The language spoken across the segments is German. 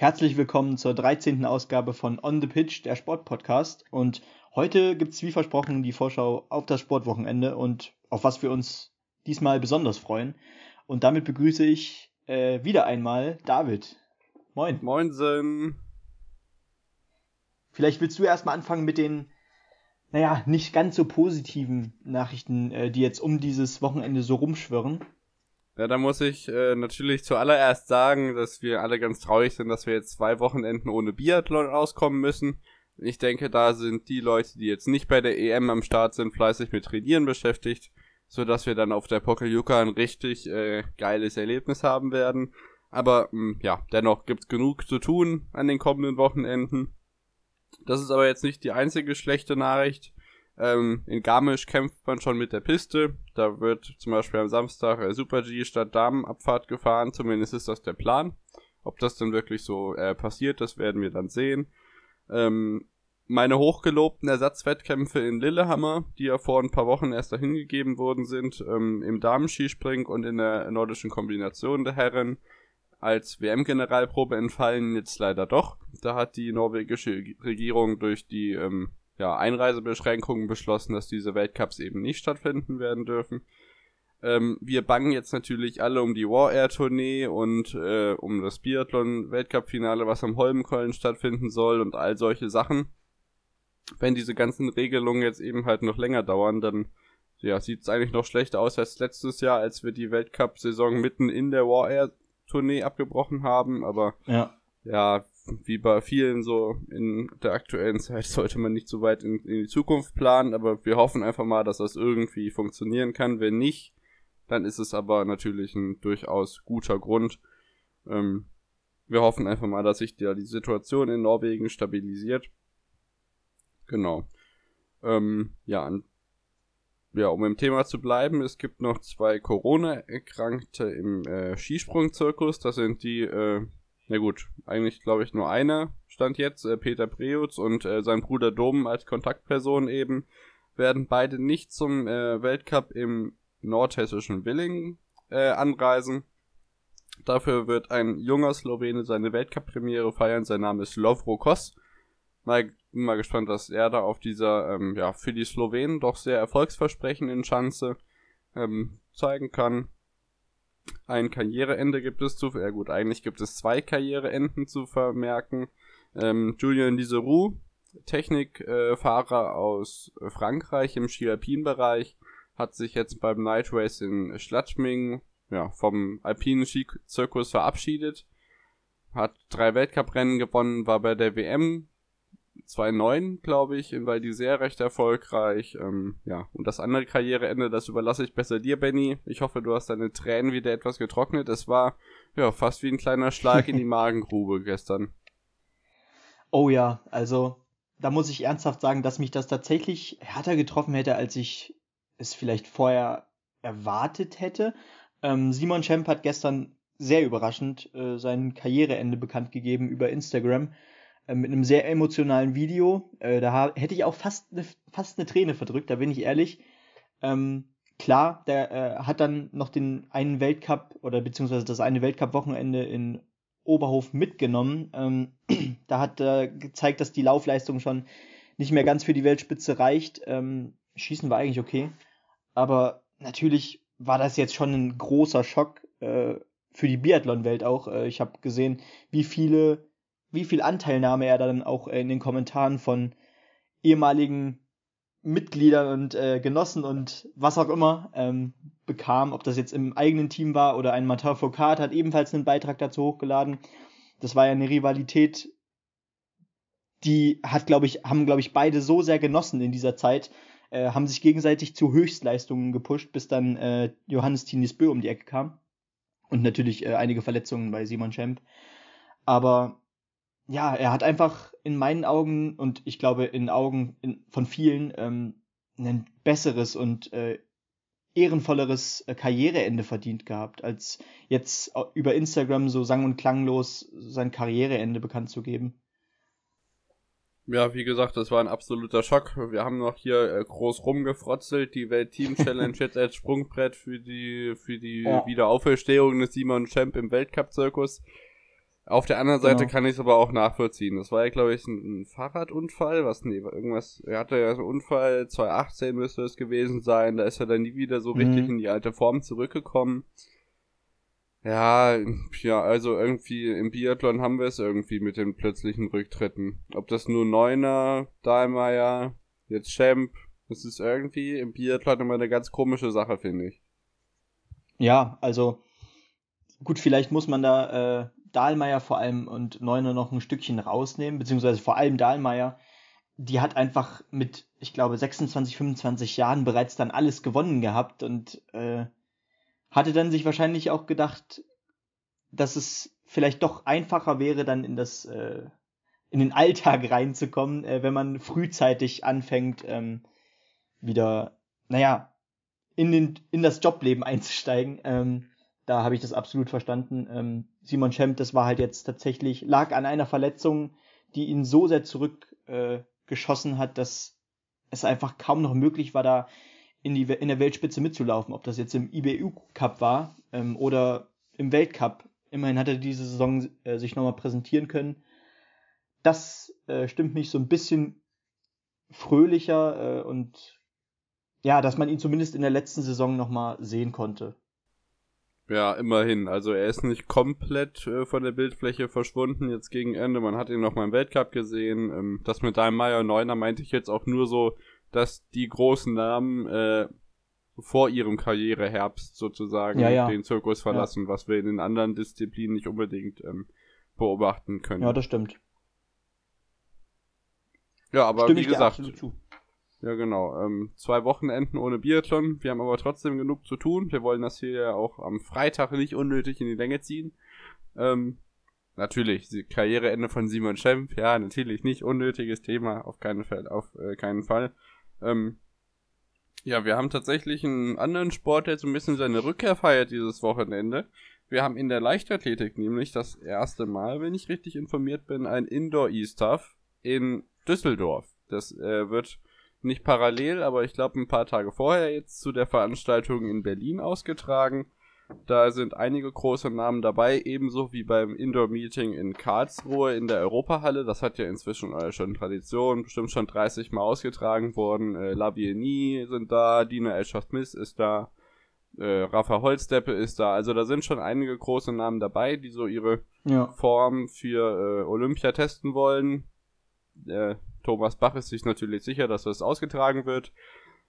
Herzlich willkommen zur 13. Ausgabe von On the Pitch, der Sportpodcast. Und heute gibt es wie versprochen die Vorschau auf das Sportwochenende und auf was wir uns diesmal besonders freuen. Und damit begrüße ich äh, wieder einmal David. Moin. Moinsen. Vielleicht willst du erstmal anfangen mit den, naja, nicht ganz so positiven Nachrichten, äh, die jetzt um dieses Wochenende so rumschwirren. Ja, da muss ich äh, natürlich zuallererst sagen, dass wir alle ganz traurig sind, dass wir jetzt zwei Wochenenden ohne Biathlon auskommen müssen. Ich denke, da sind die Leute, die jetzt nicht bei der EM am Start sind, fleißig mit Trainieren beschäftigt, so dass wir dann auf der Pokeljuka ein richtig äh, geiles Erlebnis haben werden. Aber mh, hm, ja, dennoch gibt's genug zu tun an den kommenden Wochenenden. Das ist aber jetzt nicht die einzige schlechte Nachricht. Ähm, in Garmisch kämpft man schon mit der Piste. Da wird zum Beispiel am Samstag äh, Super G statt Damenabfahrt gefahren. Zumindest ist das der Plan. Ob das dann wirklich so äh, passiert, das werden wir dann sehen. Ähm, meine hochgelobten Ersatzwettkämpfe in Lillehammer, die ja vor ein paar Wochen erst dahin gegeben worden sind, ähm, im Damenskispring und in der nordischen Kombination der Herren, als WM-Generalprobe entfallen jetzt leider doch. Da hat die norwegische Regierung durch die ähm, ja, Einreisebeschränkungen beschlossen, dass diese Weltcups eben nicht stattfinden werden dürfen. Ähm, wir bangen jetzt natürlich alle um die War Air Tournee und äh, um das Biathlon Weltcup-Finale, was am Holmenkollen stattfinden soll und all solche Sachen. Wenn diese ganzen Regelungen jetzt eben halt noch länger dauern, dann ja, sieht es eigentlich noch schlechter aus als letztes Jahr, als wir die Weltcup-Saison mitten in der War Air Tournee abgebrochen haben. Aber ja, ja wie bei vielen so in der aktuellen Zeit sollte man nicht so weit in, in, die Zukunft planen, aber wir hoffen einfach mal, dass das irgendwie funktionieren kann. Wenn nicht, dann ist es aber natürlich ein durchaus guter Grund. Ähm, wir hoffen einfach mal, dass sich da die Situation in Norwegen stabilisiert. Genau. Ähm, ja, ja, um im Thema zu bleiben, es gibt noch zwei Corona-Erkrankte im äh, Skisprungzirkus. Das sind die äh, na gut, eigentlich glaube ich nur einer stand jetzt, äh, Peter Preutz und äh, sein Bruder Dom als Kontaktperson eben, werden beide nicht zum äh, Weltcup im nordhessischen Willingen äh, anreisen. Dafür wird ein junger Slowene seine Weltcup-Premiere feiern. Sein Name ist Lovro Kos. Mal, mal gespannt, was er da auf dieser, ähm, ja, für die Slowenen doch sehr erfolgsversprechenden Chance ähm, zeigen kann. Ein Karriereende gibt es zu, ja gut, eigentlich gibt es zwei Karriereenden zu vermerken. Ähm, Julien Liseroux, Technikfahrer äh, aus Frankreich im Ski-Alpin-Bereich, hat sich jetzt beim Night Race in Schladming ja, vom alpinen Skizirkus verabschiedet. Hat drei Weltcuprennen gewonnen, war bei der WM 2.9, glaube ich, in Val d'Isère recht erfolgreich. Ähm, ja, und das andere Karriereende, das überlasse ich besser dir, Benny. Ich hoffe, du hast deine Tränen wieder etwas getrocknet. Es war ja fast wie ein kleiner Schlag in die Magengrube gestern. Oh ja, also da muss ich ernsthaft sagen, dass mich das tatsächlich härter getroffen hätte, als ich es vielleicht vorher erwartet hätte. Ähm, Simon Schemp hat gestern sehr überraschend äh, sein Karriereende bekannt gegeben über Instagram. Äh, mit einem sehr emotionalen Video. Äh, da hätte ich auch fast eine fast eine Träne verdrückt, da bin ich ehrlich. Ähm, klar, der äh, hat dann noch den einen Weltcup oder beziehungsweise das eine Weltcup-Wochenende in Oberhof mitgenommen. Ähm, da hat er gezeigt, dass die Laufleistung schon nicht mehr ganz für die Weltspitze reicht. Ähm, Schießen war eigentlich okay. Aber natürlich war das jetzt schon ein großer Schock äh, für die Biathlon-Welt auch. Äh, ich habe gesehen, wie viele wie viel Anteilnahme er dann auch in den Kommentaren von ehemaligen Mitgliedern und äh, Genossen und was auch immer ähm, bekam, ob das jetzt im eigenen Team war oder ein Martin Foucault hat ebenfalls einen Beitrag dazu hochgeladen. Das war ja eine Rivalität, die hat, glaube ich, haben, glaube ich, beide so sehr genossen in dieser Zeit, äh, haben sich gegenseitig zu Höchstleistungen gepusht, bis dann äh, Johannes Tinis Bö um die Ecke kam. Und natürlich äh, einige Verletzungen bei Simon Schemp. Aber ja, er hat einfach in meinen Augen und ich glaube in Augen in, von vielen ähm, ein besseres und äh, ehrenvolleres äh, Karriereende verdient gehabt, als jetzt über Instagram so sang- und klanglos sein Karriereende bekannt zu geben. Ja, wie gesagt, das war ein absoluter Schock. Wir haben noch hier äh, groß rumgefrotzelt, die Welt-Team-Challenge jetzt als Sprungbrett für die, für die ja. Wiederauferstehung des Simon Champ im Weltcup-Zirkus. Auf der anderen Seite genau. kann ich es aber auch nachvollziehen. Das war ja, glaube ich, ein, ein, Fahrradunfall. Was, nee, irgendwas. Er hatte ja so einen Unfall, 2018 müsste es gewesen sein. Da ist er dann nie wieder so mhm. richtig in die alte Form zurückgekommen. Ja, ja, also irgendwie im Biathlon haben wir es irgendwie mit den plötzlichen Rücktritten. Ob das nur Neuner, Dahlmeier, jetzt Champ, das ist irgendwie im Biathlon immer eine ganz komische Sache, finde ich. Ja, also gut, vielleicht muss man da äh, Dahlmeier vor allem und Neuner noch ein Stückchen rausnehmen, beziehungsweise vor allem Dahlmeier. Die hat einfach mit, ich glaube, 26, 25 Jahren bereits dann alles gewonnen gehabt und äh, hatte dann sich wahrscheinlich auch gedacht, dass es vielleicht doch einfacher wäre, dann in das äh, in den Alltag reinzukommen, äh, wenn man frühzeitig anfängt, ähm, wieder, naja, in, den, in das Jobleben einzusteigen. Ähm, da habe ich das absolut verstanden. Ähm, Simon Schemp, das war halt jetzt tatsächlich, lag an einer Verletzung, die ihn so sehr zurückgeschossen äh, hat, dass es einfach kaum noch möglich war, da in, die, in der Weltspitze mitzulaufen. Ob das jetzt im IBU Cup war ähm, oder im Weltcup. Immerhin hat er diese Saison äh, sich nochmal präsentieren können. Das äh, stimmt mich so ein bisschen fröhlicher äh, und ja, dass man ihn zumindest in der letzten Saison nochmal sehen konnte. Ja, immerhin. Also er ist nicht komplett äh, von der Bildfläche verschwunden jetzt gegen Ende. Man hat ihn noch mal im Weltcup gesehen. Ähm, das mit deinem Meier Neuner meinte ich jetzt auch nur so, dass die großen Namen äh, vor ihrem Karriereherbst sozusagen ja, ja. den Zirkus verlassen, ja. was wir in den anderen Disziplinen nicht unbedingt ähm, beobachten können. Ja, das stimmt. Ja, aber Stimme wie gesagt, ja, genau. Ähm, zwei Wochenenden ohne Biathlon. Wir haben aber trotzdem genug zu tun. Wir wollen das hier ja auch am Freitag nicht unnötig in die Länge ziehen. Ähm, natürlich, Karriereende von Simon Schempf. Ja, natürlich nicht unnötiges Thema. Auf keinen Fall. Auf äh, keinen Fall. Ähm, ja, wir haben tatsächlich einen anderen Sport, der so ein bisschen seine Rückkehr feiert dieses Wochenende. Wir haben in der Leichtathletik nämlich das erste Mal, wenn ich richtig informiert bin, ein Indoor-E-Stuff in Düsseldorf. Das äh, wird nicht parallel, aber ich glaube ein paar Tage vorher jetzt zu der Veranstaltung in Berlin ausgetragen. Da sind einige große Namen dabei, ebenso wie beim Indoor-Meeting in Karlsruhe in der Europahalle. Das hat ja inzwischen äh, schon Tradition, bestimmt schon 30 Mal ausgetragen worden. Äh, Lavieni sind da, Dina Escher-Smith ist da, äh, Rafa Holzdeppe ist da. Also da sind schon einige große Namen dabei, die so ihre ja. Form für äh, Olympia testen wollen. Äh, Thomas Bach ist sich natürlich sicher, dass das ausgetragen wird.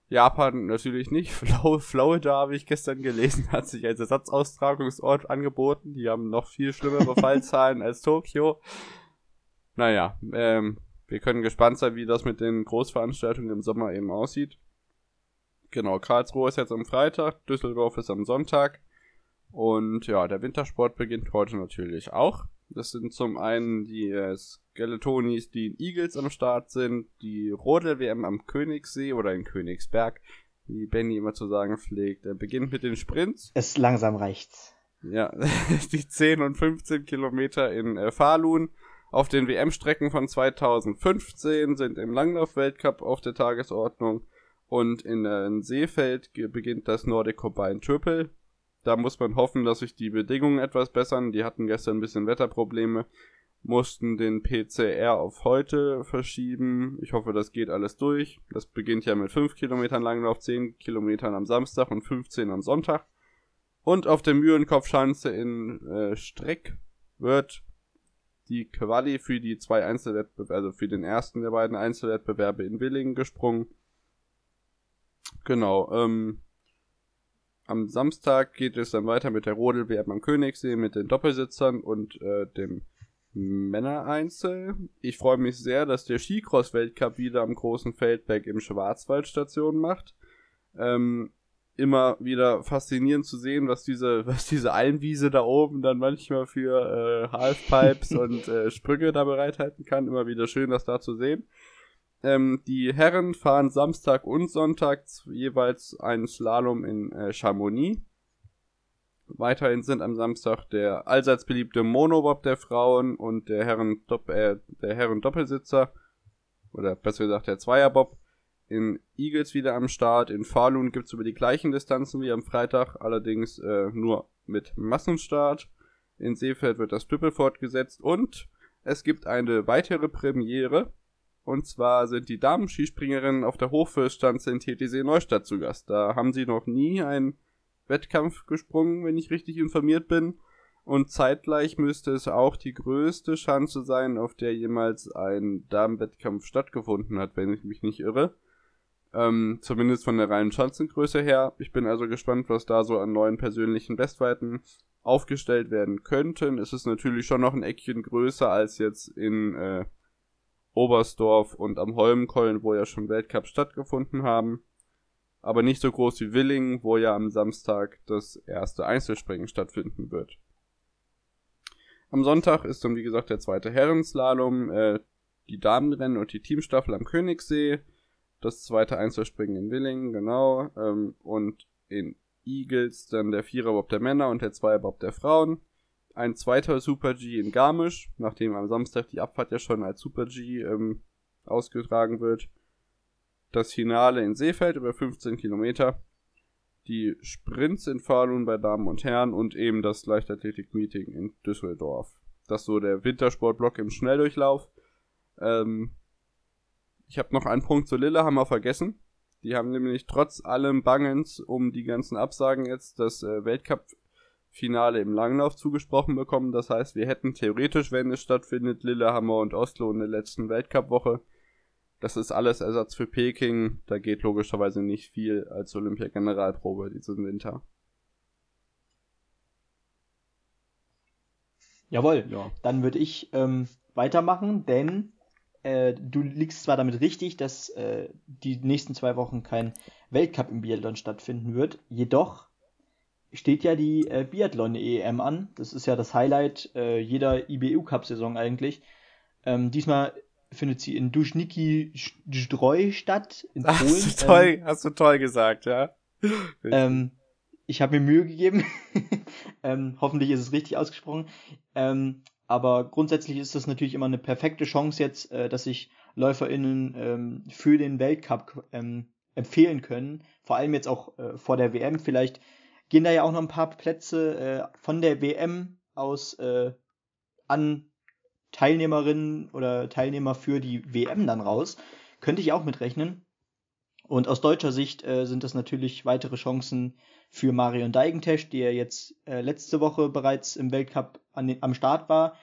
Japan natürlich nicht. Florida, habe ich gestern gelesen, hat sich als Ersatzaustragungsort angeboten. Die haben noch viel schlimmere Fallzahlen als Tokio. Naja, ähm, wir können gespannt sein, wie das mit den Großveranstaltungen im Sommer eben aussieht. Genau, Karlsruhe ist jetzt am Freitag, Düsseldorf ist am Sonntag. Und ja, der Wintersport beginnt heute natürlich auch. Das sind zum einen die äh, Skeletonis, die in Eagles am Start sind, die Rodel-WM am Königssee oder in Königsberg, wie Benny immer zu sagen pflegt. Er beginnt mit den Sprints. Es langsam reicht's. Ja, die 10 und 15 Kilometer in äh, Falun. Auf den WM-Strecken von 2015 sind im Langlauf-Weltcup auf der Tagesordnung. Und in äh, Seefeld beginnt das Nordic Combined Triple. Da muss man hoffen, dass sich die Bedingungen etwas bessern. Die hatten gestern ein bisschen Wetterprobleme, mussten den PCR auf heute verschieben. Ich hoffe, das geht alles durch. Das beginnt ja mit 5 Kilometern Langlauf, 10 Kilometern am Samstag und 15 am Sonntag. Und auf der Mühlenkopfschanze in äh, Streck wird die Quali für die zwei Einzelwettbewerbe, also für den ersten der beiden Einzelwettbewerbe in Willingen gesprungen. Genau, ähm, am Samstag geht es dann weiter mit der Rodel-WM am Königssee, mit den Doppelsitzern und äh, dem Männereinzel. Ich freue mich sehr, dass der Skicross-Weltcup wieder am großen Feldberg im Schwarzwald Station macht. Ähm, immer wieder faszinierend zu sehen, was diese, was diese Almwiese da oben dann manchmal für äh, Halfpipes und äh, Sprünge da bereithalten kann. Immer wieder schön, das da zu sehen. Ähm, die Herren fahren Samstag und Sonntag jeweils einen Slalom in äh, Chamonix. Weiterhin sind am Samstag der allseits beliebte Monobob der Frauen und der Herren, äh, der Herren Doppelsitzer oder besser gesagt der Zweierbob in Eagles wieder am Start. In Falun gibt's über die gleichen Distanzen wie am Freitag, allerdings äh, nur mit Massenstart. In Seefeld wird das Triple fortgesetzt und es gibt eine weitere Premiere. Und zwar sind die Damen-Skispringerinnen auf der Hochfürststanze in TTC Neustadt zu Gast. Da haben sie noch nie einen Wettkampf gesprungen, wenn ich richtig informiert bin. Und zeitgleich müsste es auch die größte Chance sein, auf der jemals ein Damenwettkampf stattgefunden hat, wenn ich mich nicht irre. Ähm, zumindest von der reinen Schanzengröße her. Ich bin also gespannt, was da so an neuen persönlichen Bestweiten aufgestellt werden könnten. Es ist natürlich schon noch ein Eckchen größer als jetzt in äh, Oberstdorf und am Holmenkollen, wo ja schon Weltcups stattgefunden haben. Aber nicht so groß wie Willingen, wo ja am Samstag das erste Einzelspringen stattfinden wird. Am Sonntag ist dann, wie gesagt, der zweite Herrenslalom, äh, die Damenrennen und die Teamstaffel am Königssee, das zweite Einzelspringen in Willingen, genau, ähm, und in Eagles dann der Viererbob der Männer und der Zweierbob der Frauen. Ein zweiter Super G in Garmisch, nachdem am Samstag die Abfahrt ja schon als Super G ähm, ausgetragen wird. Das Finale in Seefeld über 15 Kilometer. Die Sprints in Falun bei Damen und Herren und eben das Leichtathletik-Meeting in Düsseldorf. Das ist so der Wintersportblock im Schnelldurchlauf. Ähm, ich habe noch einen Punkt zu Lillehammer vergessen. Die haben nämlich trotz allem Bangens um die ganzen Absagen jetzt das äh, Weltcup-Finale im Langlauf zugesprochen bekommen. Das heißt, wir hätten theoretisch, wenn es stattfindet, Lillehammer und Oslo in der letzten Weltcup-Woche. Das ist alles Ersatz für Peking. Da geht logischerweise nicht viel als Olympia-Generalprobe diesen Winter. Jawohl, ja. dann würde ich ähm, weitermachen, denn äh, du liegst zwar damit richtig, dass äh, die nächsten zwei Wochen kein Weltcup im Biathlon stattfinden wird, jedoch steht ja die äh, Biathlon-EM an. Das ist ja das Highlight äh, jeder IBU-Cup-Saison eigentlich. Ähm, diesmal findet sie in Duschniki Zdroj statt, in Polen. Hast du toll, ähm, hast du toll gesagt, ja. Ähm, ich habe mir Mühe gegeben. ähm, hoffentlich ist es richtig ausgesprochen. Ähm, aber grundsätzlich ist das natürlich immer eine perfekte Chance jetzt, äh, dass sich LäuferInnen ähm, für den Weltcup ähm, empfehlen können. Vor allem jetzt auch äh, vor der WM. Vielleicht gehen da ja auch noch ein paar Plätze äh, von der WM aus äh, an Teilnehmerinnen oder Teilnehmer für die WM dann raus. Könnte ich auch mitrechnen. Und aus deutscher Sicht äh, sind das natürlich weitere Chancen für Marion Deigentesch, die ja jetzt äh, letzte Woche bereits im Weltcup an am Start war.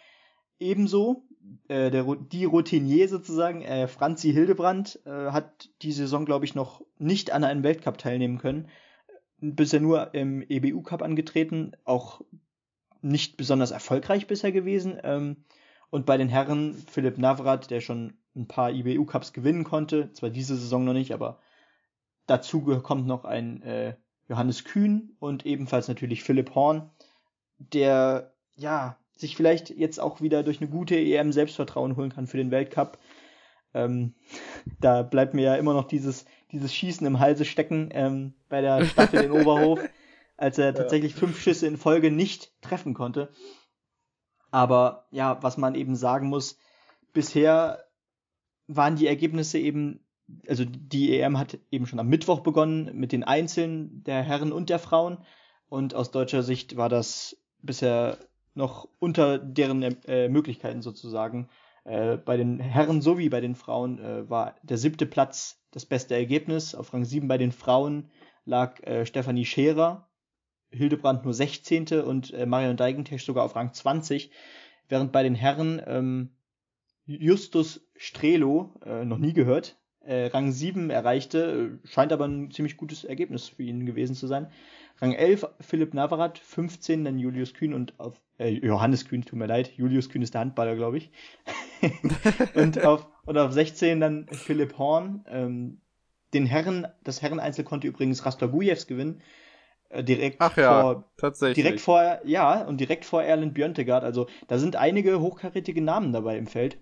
Ebenso äh, der, die Routinier sozusagen, äh, Franzi Hildebrand, äh, hat die Saison, glaube ich, noch nicht an einem Weltcup teilnehmen können. Bisher nur im EBU Cup angetreten, auch nicht besonders erfolgreich bisher gewesen. Ähm, und bei den Herren Philipp Navrat, der schon ein paar IBU Cups gewinnen konnte, zwar diese Saison noch nicht, aber dazu kommt noch ein äh, Johannes Kühn und ebenfalls natürlich Philipp Horn, der ja sich vielleicht jetzt auch wieder durch eine gute EM Selbstvertrauen holen kann für den Weltcup. Ähm, da bleibt mir ja immer noch dieses, dieses Schießen im Halse stecken ähm, bei der Staffel in Oberhof, als er tatsächlich fünf Schüsse in Folge nicht treffen konnte. Aber ja, was man eben sagen muss, bisher waren die Ergebnisse eben, also die EM hat eben schon am Mittwoch begonnen mit den Einzelnen der Herren und der Frauen. Und aus deutscher Sicht war das bisher noch unter deren äh, Möglichkeiten sozusagen. Äh, bei den Herren sowie bei den Frauen äh, war der siebte Platz das beste Ergebnis. Auf Rang 7 bei den Frauen lag äh, Stefanie Scherer Hildebrand nur 16. und äh, Marion Deigentesch sogar auf Rang 20, während bei den Herren ähm, Justus Strelo, äh, noch nie gehört, äh, Rang 7 erreichte, äh, scheint aber ein ziemlich gutes Ergebnis für ihn gewesen zu sein. Rang 11 Philipp Navarat, 15 dann Julius Kühn und auf äh, Johannes Kühn, tut mir leid, Julius Kühn ist der Handballer, glaube ich. und, auf, und auf 16 dann Philipp Horn. Ähm, den Herren, das Herreneinzel konnte übrigens Rastogujevs gewinnen. Äh, direkt Ach ja, vor, tatsächlich. Direkt vor, ja, und direkt vor Erland Björntegard. Also da sind einige hochkarätige Namen dabei im Feld.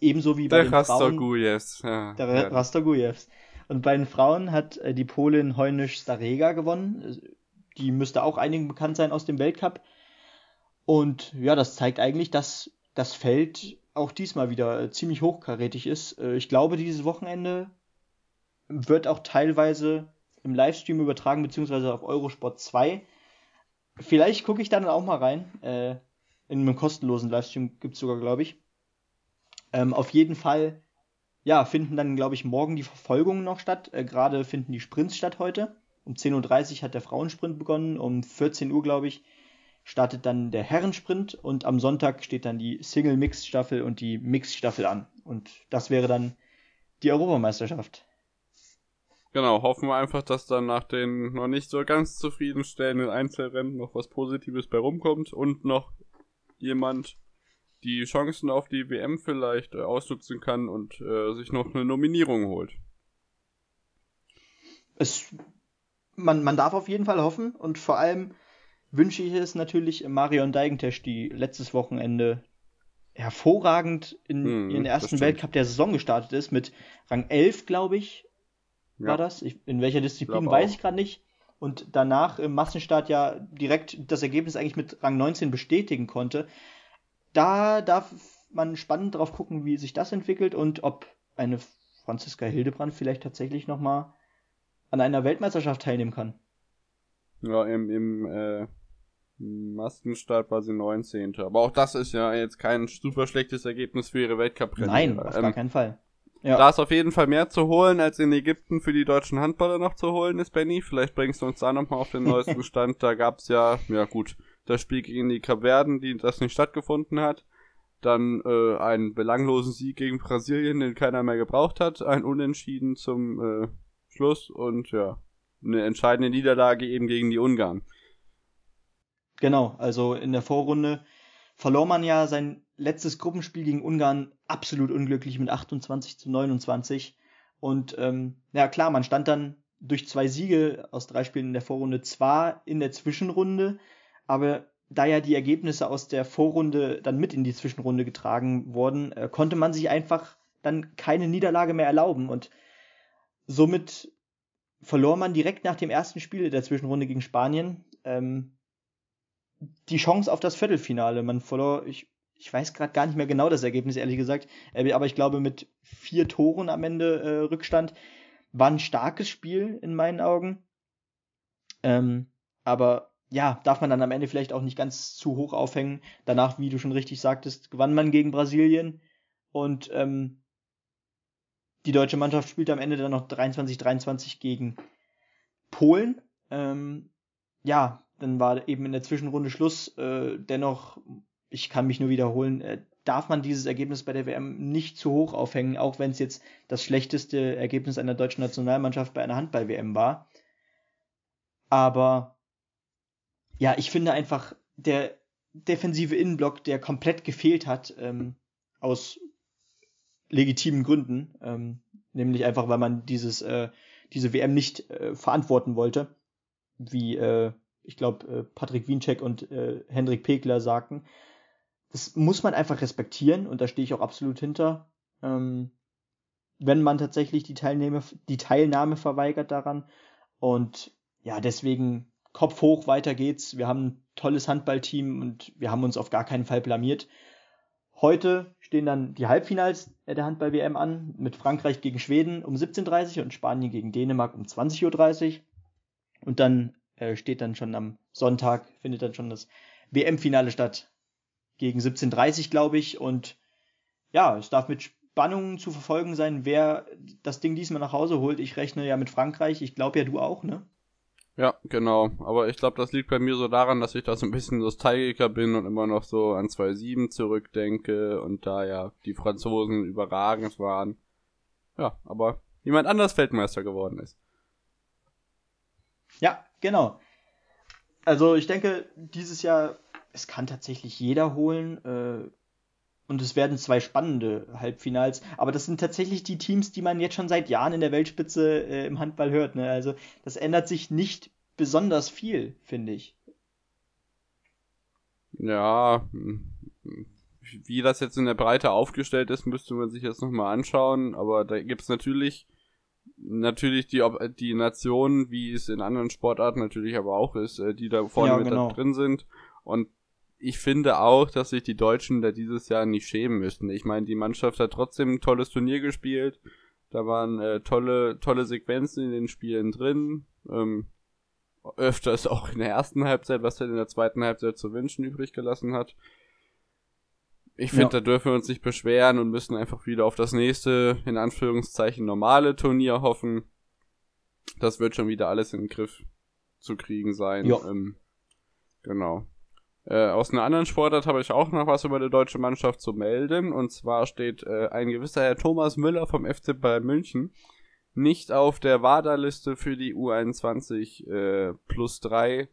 Ebenso wie bei der den Rastogujevs. Ja, der ja. Rastogujevs. Und bei den Frauen hat äh, die Polin Heunisch Starega gewonnen. Die müsste auch einigen bekannt sein aus dem Weltcup. Und ja, das zeigt eigentlich, dass das Feld auch diesmal wieder äh, ziemlich hochkarätig ist. Ich glaube, dieses Wochenende wird auch teilweise im Livestream übertragen, beziehungsweise auf Eurosport 2. Vielleicht gucke ich dann auch mal rein. Äh, in einem kostenlosen Livestream gibt es sogar, glaube ich. Ähm, auf jeden Fall, ja, finden dann, glaube ich, morgen die Verfolgungen noch statt. Äh, Gerade finden die Sprints statt heute. Um 10.30 Uhr hat der Frauensprint begonnen. Um 14 Uhr, glaube ich, startet dann der Herrensprint. Und am Sonntag steht dann die Single-Mix-Staffel und die Mix-Staffel an. Und das wäre dann die Europameisterschaft. Genau, hoffen wir einfach, dass dann nach den noch nicht so ganz zufriedenstellenden Einzelrennen noch was Positives bei rumkommt und noch jemand die Chancen auf die WM vielleicht äh, ausnutzen kann und äh, sich noch eine Nominierung holt. Es, man, man darf auf jeden Fall hoffen und vor allem wünsche ich es natürlich Marion Deigentesch, die letztes Wochenende hervorragend in hm, ihren ersten Weltcup der Saison gestartet ist, mit Rang 11, glaube ich, ja. war das. Ich, in welcher Disziplin weiß ich gerade nicht. Und danach im Massenstart ja direkt das Ergebnis eigentlich mit Rang 19 bestätigen konnte. Da darf man spannend drauf gucken, wie sich das entwickelt und ob eine Franziska Hildebrand vielleicht tatsächlich nochmal an einer Weltmeisterschaft teilnehmen kann. Ja, im, im äh, Massenstart war sie 19. Aber auch das ist ja jetzt kein super schlechtes Ergebnis für ihre Weltcup-Rennen. Nein, auf ähm, gar keinen Fall. Ja. Da ist auf jeden Fall mehr zu holen, als in Ägypten für die deutschen Handballer noch zu holen ist, Benny. Vielleicht bringst du uns da nochmal auf den neuesten Stand. Da gab's ja, ja gut, das Spiel gegen die Kapverden, die das nicht stattgefunden hat. Dann äh, einen belanglosen Sieg gegen Brasilien, den keiner mehr gebraucht hat. Ein Unentschieden zum äh, Schluss und ja, eine entscheidende Niederlage eben gegen die Ungarn. Genau, also in der Vorrunde verlor man ja sein letztes Gruppenspiel gegen Ungarn absolut unglücklich mit 28 zu 29. Und ähm, ja klar, man stand dann durch zwei Siege aus drei Spielen in der Vorrunde zwar in der Zwischenrunde, aber da ja die Ergebnisse aus der Vorrunde dann mit in die Zwischenrunde getragen wurden, äh, konnte man sich einfach dann keine Niederlage mehr erlauben. Und somit verlor man direkt nach dem ersten Spiel der Zwischenrunde gegen Spanien ähm, die Chance auf das Viertelfinale. Man verlor, ich, ich weiß gerade gar nicht mehr genau das Ergebnis, ehrlich gesagt, äh, aber ich glaube mit vier Toren am Ende äh, Rückstand war ein starkes Spiel in meinen Augen. Ähm, aber ja, darf man dann am Ende vielleicht auch nicht ganz zu hoch aufhängen. Danach, wie du schon richtig sagtest, gewann man gegen Brasilien und ähm, die deutsche Mannschaft spielte am Ende dann noch 23-23 gegen Polen. Ähm, ja, dann war eben in der Zwischenrunde Schluss. Äh, dennoch, ich kann mich nur wiederholen, äh, darf man dieses Ergebnis bei der WM nicht zu hoch aufhängen, auch wenn es jetzt das schlechteste Ergebnis einer deutschen Nationalmannschaft bei einer Handball-WM war. Aber ja, ich finde einfach, der defensive Innenblock, der komplett gefehlt hat, ähm, aus legitimen Gründen, ähm, nämlich einfach, weil man dieses, äh, diese WM nicht äh, verantworten wollte, wie äh, ich glaube äh, Patrick Wiencheck und äh, Hendrik Pekler sagten. Das muss man einfach respektieren und da stehe ich auch absolut hinter. Ähm, wenn man tatsächlich die Teilnahme, die Teilnahme verweigert daran. Und ja, deswegen Kopf hoch, weiter geht's. Wir haben ein tolles Handballteam und wir haben uns auf gar keinen Fall blamiert. Heute stehen dann die Halbfinals der Handball-WM an, mit Frankreich gegen Schweden um 17.30 Uhr und Spanien gegen Dänemark um 20.30 Uhr. Und dann äh, steht dann schon am Sonntag, findet dann schon das WM-Finale statt. Gegen 17.30 Uhr, glaube ich. Und ja, es darf mit Spannung zu verfolgen sein, wer das Ding diesmal nach Hause holt. Ich rechne ja mit Frankreich. Ich glaube ja, du auch, ne? Ja, genau. Aber ich glaube, das liegt bei mir so daran, dass ich da so ein bisschen Nostalgiker bin und immer noch so an 2.7 zurückdenke und da ja die Franzosen überragend waren. Ja, aber jemand anders Weltmeister geworden ist. Ja, genau. Also ich denke, dieses Jahr, es kann tatsächlich jeder holen. Und es werden zwei spannende Halbfinals. Aber das sind tatsächlich die Teams, die man jetzt schon seit Jahren in der Weltspitze äh, im Handball hört. Ne? Also das ändert sich nicht besonders viel, finde ich. Ja, wie das jetzt in der Breite aufgestellt ist, müsste man sich jetzt nochmal anschauen. Aber da gibt es natürlich, natürlich die, die Nationen, wie es in anderen Sportarten natürlich aber auch ist, äh, die da vorne ja, mit genau. da drin sind. Und ich finde auch, dass sich die Deutschen da dieses Jahr nicht schämen müssten. Ich meine, die Mannschaft hat trotzdem ein tolles Turnier gespielt. Da waren äh, tolle, tolle Sequenzen in den Spielen drin. Ähm, öfters auch in der ersten Halbzeit, was er in der zweiten Halbzeit zu wünschen übrig gelassen hat. Ich finde, ja. da dürfen wir uns nicht beschweren und müssen einfach wieder auf das nächste, in Anführungszeichen, normale Turnier hoffen. Das wird schon wieder alles in den Griff zu kriegen sein. Ja. Ähm, genau. Äh, aus einer anderen Sportart habe ich auch noch was über die deutsche Mannschaft zu melden. Und zwar steht äh, ein gewisser Herr Thomas Müller vom FC Bayern München nicht auf der WADA-Liste für die U21 äh, plus 3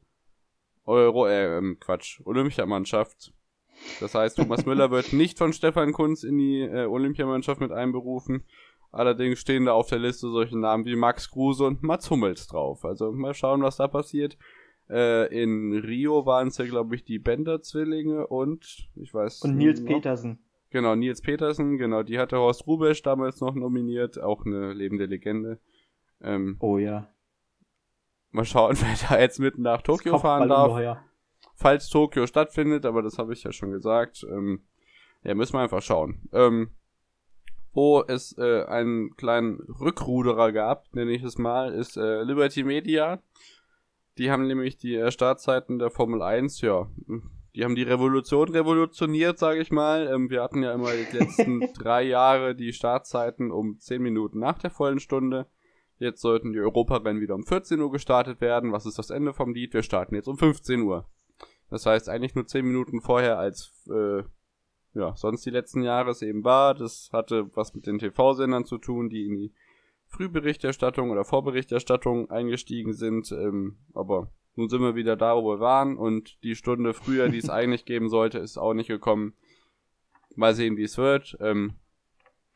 Euro, äh, ähm, Quatsch, Olympiamannschaft. Das heißt, Thomas Müller wird nicht von Stefan Kunz in die äh, Olympiamannschaft mit einberufen. Allerdings stehen da auf der Liste solche Namen wie Max Kruse und Mats Hummels drauf. Also mal schauen, was da passiert. Äh, in Rio waren es ja, glaube ich, die Bender-Zwillinge und ich weiß. Und Nils. Petersen. Genau, Nils Petersen, genau, die hatte Horst Rubesch damals noch nominiert, auch eine lebende Legende. Ähm, oh ja. Mal schauen, wer da jetzt mitten nach Tokio fahren darf. Ungeheuer. Falls Tokio stattfindet, aber das habe ich ja schon gesagt. Ähm, ja, müssen wir einfach schauen. Ähm, wo es äh, einen kleinen Rückruderer gab, nenne ich es mal, ist äh, Liberty Media. Die haben nämlich die äh, Startzeiten der Formel 1, ja, die haben die Revolution revolutioniert, sage ich mal. Ähm, wir hatten ja immer die letzten drei Jahre die Startzeiten um 10 Minuten nach der vollen Stunde. Jetzt sollten die Europarennen wieder um 14 Uhr gestartet werden. Was ist das Ende vom Lied? Wir starten jetzt um 15 Uhr. Das heißt eigentlich nur 10 Minuten vorher als äh, ja, sonst die letzten Jahre es eben war. Das hatte was mit den TV-Sendern zu tun, die in die Frühberichterstattung oder Vorberichterstattung eingestiegen sind. Ähm, aber nun sind wir wieder da, wo wir waren und die Stunde früher, die es eigentlich geben sollte, ist auch nicht gekommen. Mal sehen, wie es wird. Ähm,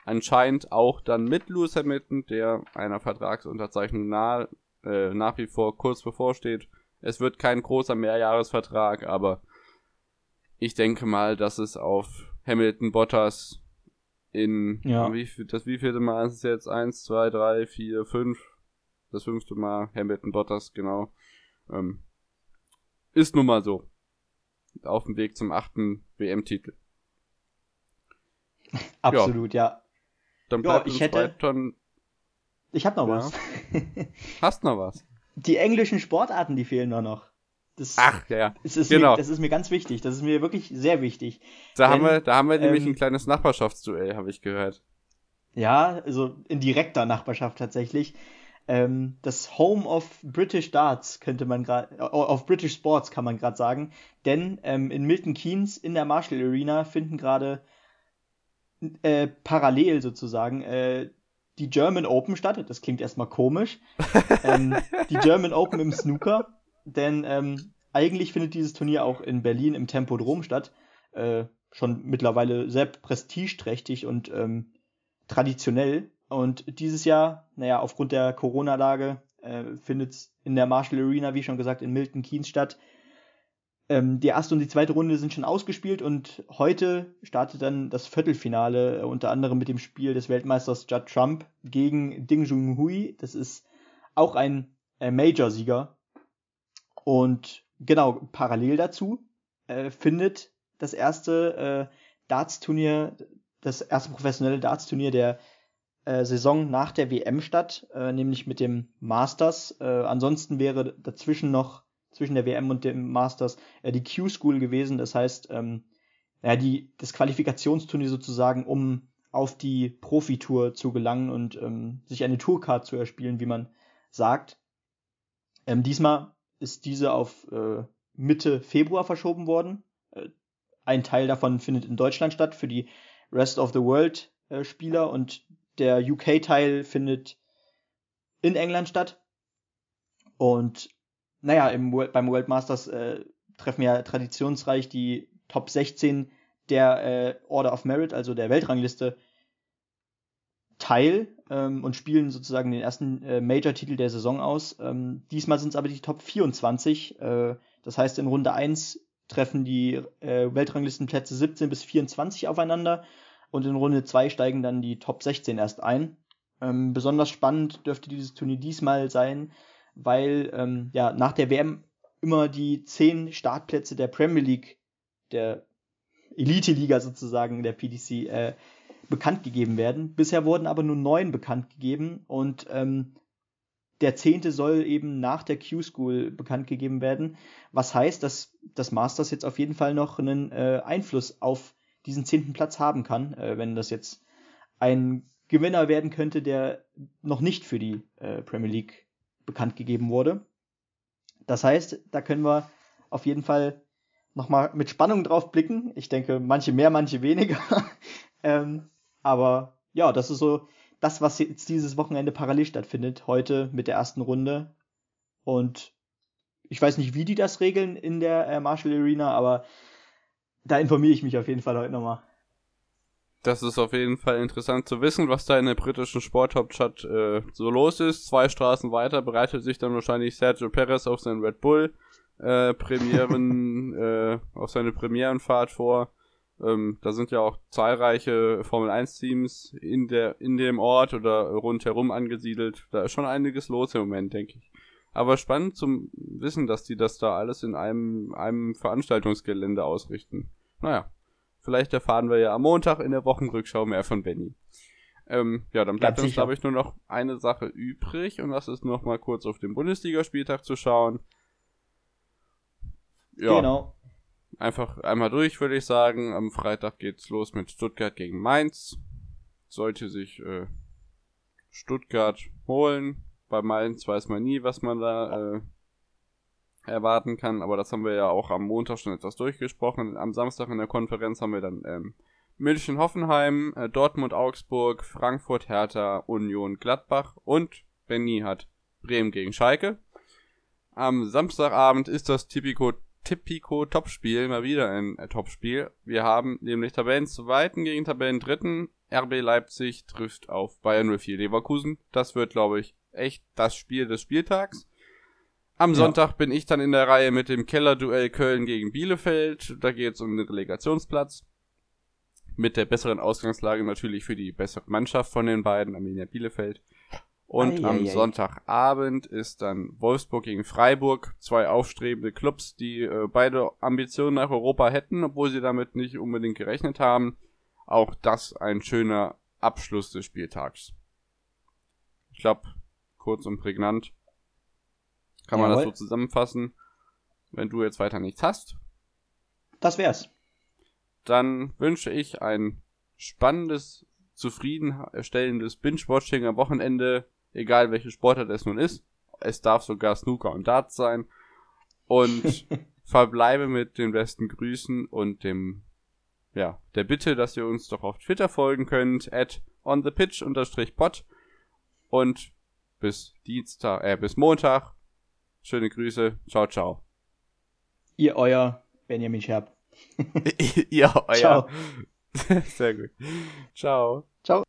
anscheinend auch dann mit Lewis Hamilton, der einer Vertragsunterzeichnung nah, äh, nach wie vor kurz bevorsteht. Es wird kein großer Mehrjahresvertrag, aber ich denke mal, dass es auf Hamilton Bottas in ja. wie das wievielte Mal ist es jetzt? Eins, zwei, drei, vier, fünf. Das fünfte Mal Hamilton Bottas, genau. Ähm, ist nun mal so. Auf dem Weg zum achten WM-Titel. Absolut, ja. ja. Dann bleibt ja, ich hätte. Dann... Ich hab noch ja. was. Hast noch was? Die englischen Sportarten, die fehlen nur noch. Das, Ach, ja, es ist genau. Mir, das ist mir ganz wichtig. Das ist mir wirklich sehr wichtig. Da, Denn, haben, wir, da haben wir nämlich ähm, ein kleines Nachbarschaftsduell, habe ich gehört. Ja, also in direkter Nachbarschaft tatsächlich. Ähm, das Home of British Darts könnte man gerade, of British Sports kann man gerade sagen. Denn ähm, in Milton Keynes in der Marshall Arena finden gerade äh, parallel sozusagen äh, die German Open statt. Das klingt erstmal komisch. ähm, die German Open im Snooker denn ähm, eigentlich findet dieses Turnier auch in Berlin im Tempodrom statt. Äh, schon mittlerweile sehr prestigeträchtig und ähm, traditionell. Und dieses Jahr, naja, aufgrund der Corona-Lage äh, findet es in der Marshall Arena, wie schon gesagt, in Milton Keynes statt. Ähm, die erste und die zweite Runde sind schon ausgespielt und heute startet dann das Viertelfinale, äh, unter anderem mit dem Spiel des Weltmeisters Judd Trump gegen Ding Junhui. Das ist auch ein äh, Major-Sieger und genau, parallel dazu äh, findet das erste äh, Darts-Turnier, das erste professionelle Darts-Turnier der äh, Saison nach der WM statt, äh, nämlich mit dem Masters. Äh, ansonsten wäre dazwischen noch, zwischen der WM und dem Masters, äh, die Q-School gewesen. Das heißt, ähm, ja, die, das Qualifikationsturnier sozusagen, um auf die Profitour zu gelangen und ähm, sich eine Tourcard zu erspielen, wie man sagt. Ähm, diesmal ist diese auf äh, Mitte Februar verschoben worden. Äh, ein Teil davon findet in Deutschland statt für die Rest of the World äh, Spieler und der UK-Teil findet in England statt. Und naja, im, beim World Masters äh, treffen ja traditionsreich die Top 16 der äh, Order of Merit, also der Weltrangliste, teil ähm, und spielen sozusagen den ersten äh, Major-Titel der Saison aus. Ähm, diesmal sind es aber die Top 24. Äh, das heißt, in Runde 1 treffen die äh, Weltranglistenplätze 17 bis 24 aufeinander und in Runde 2 steigen dann die Top 16 erst ein. Ähm, besonders spannend dürfte dieses Turnier diesmal sein, weil ähm, ja nach der WM immer die 10 Startplätze der Premier League, der Elite-Liga sozusagen, der PDC, äh, bekannt gegeben werden. Bisher wurden aber nur neun bekannt gegeben und ähm, der zehnte soll eben nach der Q-School bekannt gegeben werden. Was heißt, dass das Masters jetzt auf jeden Fall noch einen äh, Einfluss auf diesen zehnten Platz haben kann, äh, wenn das jetzt ein Gewinner werden könnte, der noch nicht für die äh, Premier League bekannt gegeben wurde. Das heißt, da können wir auf jeden Fall nochmal mit Spannung drauf blicken. Ich denke, manche mehr, manche weniger. ähm, aber ja, das ist so das, was jetzt dieses Wochenende parallel stattfindet, heute mit der ersten Runde. Und ich weiß nicht, wie die das regeln in der äh, Marshall Arena, aber da informiere ich mich auf jeden Fall heute nochmal. Das ist auf jeden Fall interessant zu wissen, was da in der britischen Sporthauptstadt äh, so los ist. Zwei Straßen weiter bereitet sich dann wahrscheinlich Sergio Perez auf seinen Red Bull äh, Premieren, äh, auf seine Premierenfahrt vor. Ähm, da sind ja auch zahlreiche Formel 1 Teams in der in dem Ort oder rundherum angesiedelt. Da ist schon einiges los im Moment, denke ich. Aber spannend zum Wissen, dass die das da alles in einem einem Veranstaltungsgelände ausrichten. Naja, Vielleicht erfahren wir ja am Montag in der Wochenrückschau mehr von Benny. Ähm, ja, dann bleibt uns, glaube ich, nur noch eine Sache übrig und das ist noch mal kurz auf den Bundesligaspieltag zu schauen. Ja, genau. Einfach einmal durch, würde ich sagen. Am Freitag geht's los mit Stuttgart gegen Mainz. Sollte sich äh, Stuttgart holen. Bei Mainz weiß man nie, was man da äh, erwarten kann. Aber das haben wir ja auch am Montag schon etwas durchgesprochen. Am Samstag in der Konferenz haben wir dann ähm, München, Hoffenheim, äh, Dortmund, Augsburg, Frankfurt, Hertha, Union, Gladbach und Benny hat Bremen gegen Schalke. Am Samstagabend ist das Tipico Tipico Topspiel, mal wieder ein äh, Topspiel. Wir haben nämlich Tabellen zweiten gegen Tabellen dritten. RB Leipzig trifft auf Bayern 04 Leverkusen. Das wird, glaube ich, echt das Spiel des Spieltags. Am Sonntag ja. bin ich dann in der Reihe mit dem Kellerduell Köln gegen Bielefeld. Da geht es um den Relegationsplatz. Mit der besseren Ausgangslage natürlich für die bessere Mannschaft von den beiden, Arminia Bielefeld. Und ei, am ei, Sonntagabend ist dann Wolfsburg gegen Freiburg. Zwei aufstrebende Clubs, die äh, beide Ambitionen nach Europa hätten, obwohl sie damit nicht unbedingt gerechnet haben. Auch das ein schöner Abschluss des Spieltags. Ich glaube, kurz und prägnant. Kann Jawohl. man das so zusammenfassen? Wenn du jetzt weiter nichts hast. Das wär's. Dann wünsche ich ein spannendes, zufriedenstellendes Binge-Watching am Wochenende, egal welche Sportart es nun ist. Es darf sogar Snooker und Darts sein. Und verbleibe mit den besten Grüßen und dem, ja, der Bitte, dass ihr uns doch auf Twitter folgen könnt, at onthepitch-pod. Und bis Dienstag, äh, bis Montag Schöne Grüße. Ciao, ciao. Ihr euer Benjamin Scherb. Ihr euer. Ciao. Sehr gut. Ciao. Ciao.